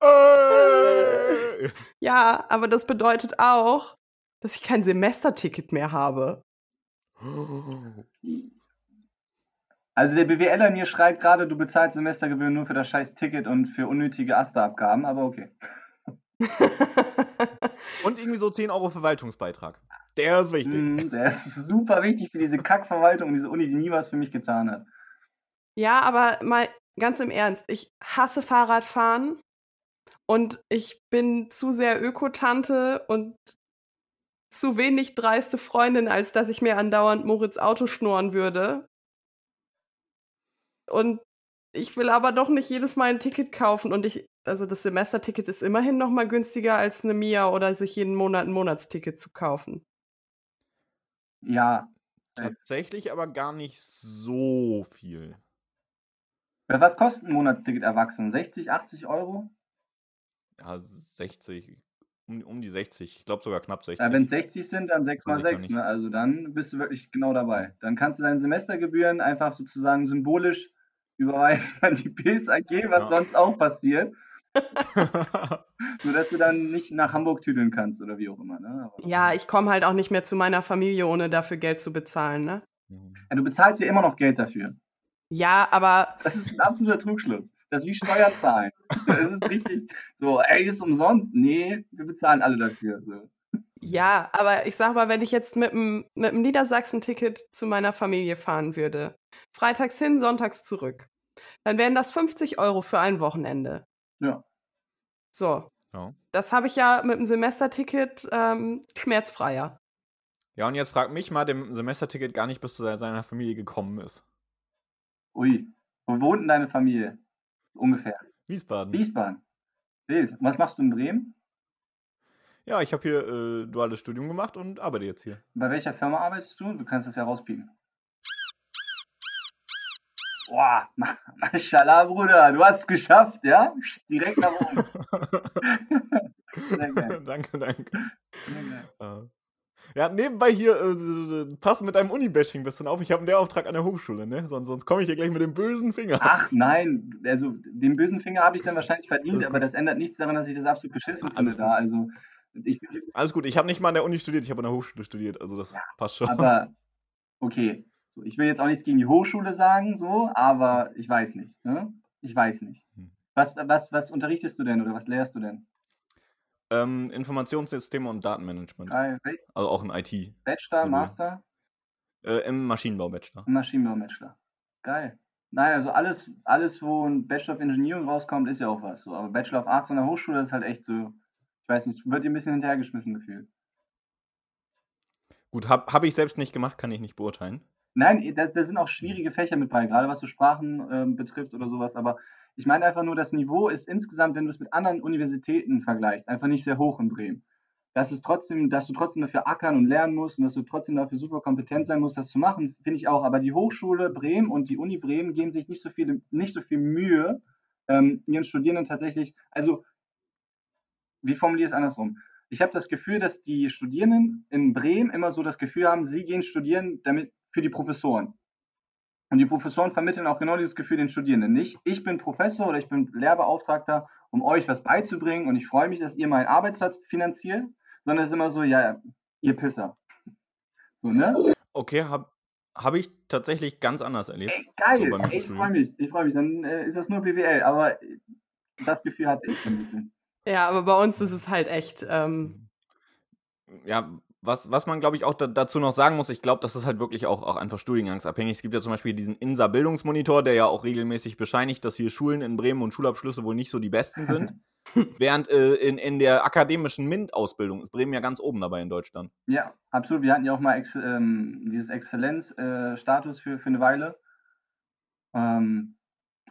Äh. Ja, aber das bedeutet auch, dass ich kein Semesterticket mehr habe. Also der BWLer in mir schreibt gerade, du bezahlst Semestergebühren nur für das scheiß Ticket und für unnötige Asterabgaben, aber okay. Und irgendwie so 10 Euro Verwaltungsbeitrag. Der ist wichtig. Mm, Der ist super wichtig für diese Kackverwaltung und diese Uni, die nie was für mich getan hat. Ja, aber mal ganz im Ernst, ich hasse Fahrradfahren und ich bin zu sehr Ökotante und zu wenig dreiste Freundin, als dass ich mir andauernd Moritz Auto schnurren würde. Und ich will aber doch nicht jedes Mal ein Ticket kaufen und ich, also das Semesterticket ist immerhin noch mal günstiger als eine Mia oder sich jeden Monat ein Monatsticket zu kaufen. Ja. Tatsächlich aber gar nicht so viel. Was kostet ein Monatsticket erwachsen? 60, 80 Euro? Ja, 60, um, um die 60. Ich glaube sogar knapp 60. Ja, wenn es 60 sind, dann 6 mal Weiß ich gar 6. nicht. Ne? Also dann bist du wirklich genau dabei. Dann kannst du deine Semestergebühren einfach sozusagen symbolisch überweisen an die PSAG, was Ja. sonst auch passiert. Nur dass du dann nicht nach Hamburg tüdeln kannst oder wie auch immer. Ne? Aber, Ja, ich komme halt auch nicht mehr zu meiner Familie, ohne dafür Geld zu bezahlen, ne? Ja, du bezahlst ja immer noch Geld dafür. Ja, aber Das ist ein absoluter Trugschluss. Das ist wie Steuerzahlen. Das ist richtig so, ey, ist umsonst. Nee, wir bezahlen alle dafür. So. ja, aber ich sag mal, wenn ich jetzt mit dem mit dem Niedersachsen-Ticket zu meiner Familie fahren würde, freitags hin, sonntags zurück, dann wären das 50 Euro für ein Wochenende. Ja. So, ja. das habe ich ja mit dem Semesterticket ähm, schmerzfreier. ja, und jetzt frag mich mal, dem Semesterticket gar nicht bis zu seiner Familie gekommen ist. Ui. Wo wohnt denn deine Familie? Ungefähr. Wiesbaden. Wiesbaden. Wild. Und was machst du in Bremen? Ja, ich habe hier äh, duales Studium gemacht und arbeite jetzt hier. Bei welcher Firma arbeitest du? Du kannst das ja rauspiepen. Boah, ma- Mashallah, Bruder, du hast es geschafft, ja? Direkt nach oben. Geil. danke, danke. Ja, nebenbei hier, äh, pass mit deinem Uni-Bashing ein bisschen auf. Ich habe einen Lehrauftrag an der Hochschule, ne? Sonst, sonst komme ich hier gleich mit dem bösen Finger. Ach nein, also den bösen Finger habe ich dann wahrscheinlich verdient, aber das ändert nichts daran, dass ich das absolut beschissen finde Alles da. Also ich Alles gut, ich habe nicht mal an der Uni studiert, ich habe an der Hochschule studiert, also das Ja, passt schon. aber okay. So, ich will jetzt auch nichts gegen die Hochschule sagen, so, aber ich weiß nicht. Ne? Ich weiß nicht. Hm. Was, was, was unterrichtest du denn oder was lehrst du denn? Ähm, Informationssysteme und Datenmanagement. Geil. Also auch in IT. Bachelor, Modul. Master, Äh, Im Maschinenbau-Bachelor. Maschinenbau-Bachelor. Geil. Nein, also alles, alles, wo ein Bachelor of Engineering rauskommt, ist ja auch was. So. Aber Bachelor of Arts an der Hochschule ist halt echt so, ich weiß nicht, wird dir ein bisschen hinterhergeschmissen gefühlt. Gut, habe hab ich selbst nicht gemacht, kann ich nicht beurteilen. Nein, da, da sind auch schwierige Fächer mit bei, gerade was so Sprachen ähm, betrifft oder sowas. Aber ich meine einfach nur, das Niveau ist insgesamt, wenn du es mit anderen Universitäten vergleichst, einfach nicht sehr hoch in Bremen. Das ist trotzdem, dass du trotzdem dafür ackern und lernen musst und dass du trotzdem dafür super kompetent sein musst, das zu machen, finde ich auch. Aber die Hochschule Bremen und die Uni Bremen geben sich nicht so viel, nicht so viel Mühe, ähm, ihren Studierenden tatsächlich, also wie formuliere ich es andersrum? Ich habe das Gefühl, dass die Studierenden in Bremen immer so das Gefühl haben, sie gehen studieren damit für die Professoren. Und die Professoren vermitteln auch genau dieses Gefühl den Studierenden. Nicht, ich bin Professor oder ich bin Lehrbeauftragter, um euch was beizubringen und ich freue mich, dass ihr meinen Arbeitsplatz finanziert, sondern es ist immer so, ja, ihr Pisser. So, ne? Okay, habe hab ich tatsächlich ganz anders erlebt. Ey, geil, So ich freue mich, ich freue mich. Dann äh, ist das nur BWL, aber das Gefühl hatte ich so ein bisschen. Ja, aber bei uns ist es halt echt. Ähm, Ja, was, was man, glaube ich, auch da, dazu noch sagen muss, ich glaube, das ist halt wirklich auch, auch einfach studiengangsabhängig. Es gibt ja zum Beispiel diesen INSA-Bildungsmonitor, der ja auch regelmäßig bescheinigt, dass hier Schulen in Bremen und Schulabschlüsse wohl nicht so die besten sind. Während äh, in, in der akademischen MINT-Ausbildung ist Bremen ja ganz oben dabei in Deutschland. Ja, absolut. Wir hatten ja auch mal Ex ähm, dieses Exzellenzstatus für, für eine Weile. Ähm,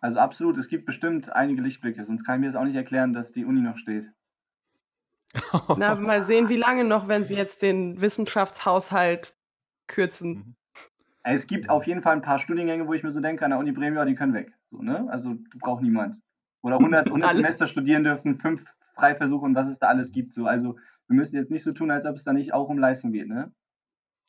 also absolut, es gibt bestimmt einige Lichtblicke, sonst kann ich mir das auch nicht erklären, dass die Uni noch steht. na, mal sehen, wie lange noch, wenn sie jetzt den Wissenschaftshaushalt kürzen. Also Es gibt auf jeden Fall ein paar Studiengänge, wo ich mir so denke, an der Uni Bremen, ja, die können weg. So, ne? Also braucht niemand. Oder 100, 100 Alle. Semester studieren dürfen, fünf Freiversuche und was es da alles gibt. So. Also wir müssen jetzt nicht so tun, als ob es da nicht auch um Leistung geht. Ne?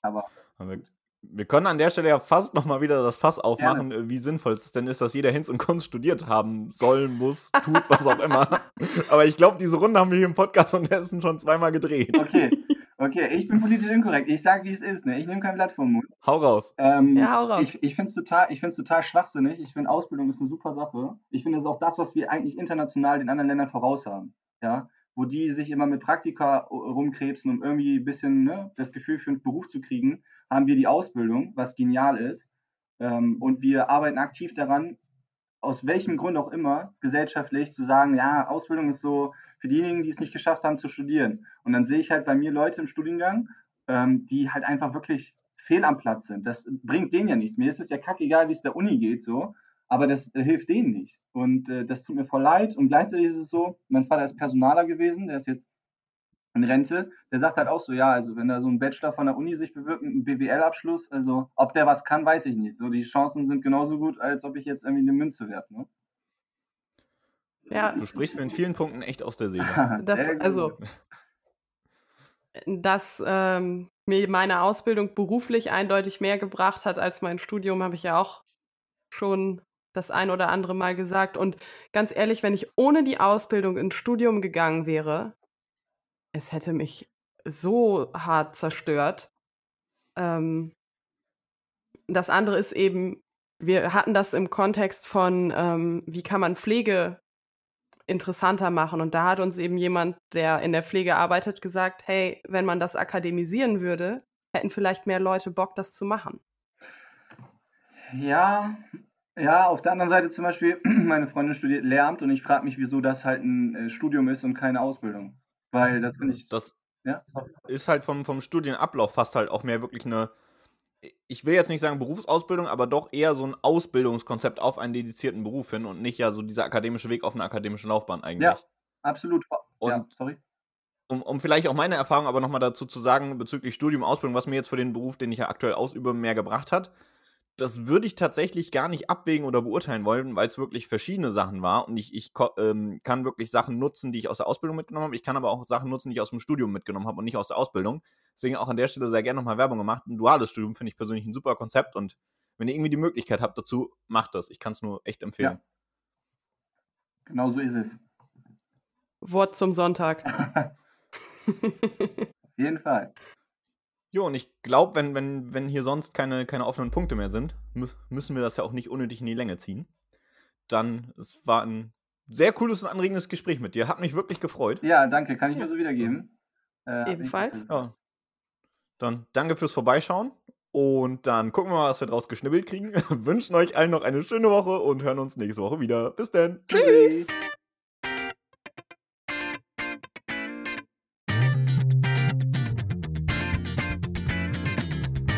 Aber Haben wir, Wir können an der Stelle ja fast nochmal wieder das Fass aufmachen, Gerne. wie sinnvoll es denn ist, dass jeder Hinz und Kunst studiert haben soll, muss, tut, was auch immer. Aber ich glaube, diese Runde haben wir hier im Podcast und Essen schon zweimal gedreht. Okay, okay, ich bin politisch inkorrekt. Ich sage, wie es ist. Ne? Ich nehme kein Blatt vom Mund. Hau raus. Ähm, ja, hau raus. Ich, ich finde es total, total schwachsinnig. Ich finde, Ausbildung ist eine super Sache. Ich finde, es ist auch das, was wir eigentlich international den anderen Ländern voraus haben. Ja, wo die sich immer mit Praktika rumkrebsen, um irgendwie ein bisschen ne, das Gefühl für einen Beruf zu kriegen, haben wir die Ausbildung, was genial ist. Ähm, und wir arbeiten aktiv daran, aus welchem Grund auch immer, gesellschaftlich zu sagen, ja, Ausbildung ist so für diejenigen, die es nicht geschafft haben zu studieren. Und dann sehe ich halt bei mir Leute im Studiengang, ähm, die halt einfach wirklich fehl am Platz sind. Das bringt denen ja nichts. Mir ist es ja kackegal, wie es der Uni geht, so aber das äh, hilft denen nicht. Und äh, das tut mir voll leid. Und gleichzeitig ist es so, mein Vater ist Personaler gewesen, der ist jetzt in Rente, der sagt halt auch so, ja, also wenn da so ein Bachelor von der Uni sich bewirbt mit einem BWL-Abschluss, also ob der was kann, weiß ich nicht. So, die Chancen sind genauso gut, als ob ich jetzt irgendwie eine Münze werfe. Ne? Ja. Du sprichst mir in vielen Punkten echt aus der Seele. das, also, dass ähm, mir meine Ausbildung beruflich eindeutig mehr gebracht hat als mein Studium, habe ich ja auch schon das ein oder andere Mal gesagt. Und ganz ehrlich, wenn ich ohne die Ausbildung ins Studium gegangen wäre, es hätte mich so hart zerstört. Ähm, das andere ist eben, wir hatten das im Kontext von, ähm, wie kann man Pflege interessanter machen. Und da hat uns eben jemand, der in der Pflege arbeitet, gesagt, hey, wenn man das akademisieren würde, hätten vielleicht mehr Leute Bock, das zu machen. Ja, ja, auf der anderen Seite zum Beispiel, meine Freundin studiert Lehramt und ich frage mich, wieso das halt ein äh, Studium ist und keine Ausbildung. Weil das finde ich. Das ja? ist halt vom, vom Studienablauf fast halt auch mehr wirklich eine, ich will jetzt nicht sagen Berufsausbildung, aber doch eher so ein Ausbildungskonzept auf einen dedizierten Beruf hin und nicht ja so dieser akademische Weg auf eine akademische Laufbahn eigentlich. Ja, absolut. Und ja, sorry. Um, um vielleicht auch meine Erfahrung aber nochmal dazu zu sagen, bezüglich Studium, Ausbildung, was mir jetzt für den Beruf, den ich ja aktuell ausübe, mehr gebracht hat das würde ich tatsächlich gar nicht abwägen oder beurteilen wollen, weil es wirklich verschiedene Sachen war. Und ich, ich ähm, kann wirklich Sachen nutzen, die ich aus der Ausbildung mitgenommen habe. Ich kann aber auch Sachen nutzen, die ich aus dem Studium mitgenommen habe und nicht aus der Ausbildung. Deswegen auch an der Stelle sehr gerne nochmal Werbung gemacht. Ein duales Studium finde ich persönlich ein super Konzept und wenn ihr irgendwie die Möglichkeit habt dazu, macht das. Ich kann es nur echt empfehlen. Ja. Genau so ist es. Wort zum Sonntag. Auf jeden Fall. Jo, und ich glaube, wenn, wenn, wenn hier sonst keine, keine offenen Punkte mehr sind, müssen wir das ja auch nicht unnötig in die Länge ziehen. Dann, es war ein sehr cooles und anregendes Gespräch mit dir. Hat mich wirklich gefreut. Ja, danke. Kann ich nur so wiedergeben. Äh, Ebenfalls. Ja. Dann danke fürs Vorbeischauen. Und dann gucken wir mal, was wir draus geschnibbelt kriegen. Wünschen euch allen noch eine schöne Woche und hören uns nächste Woche wieder. Bis dann. Tschüss.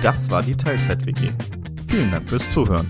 Das war die Teilzeit-WG. Vielen Dank fürs Zuhören.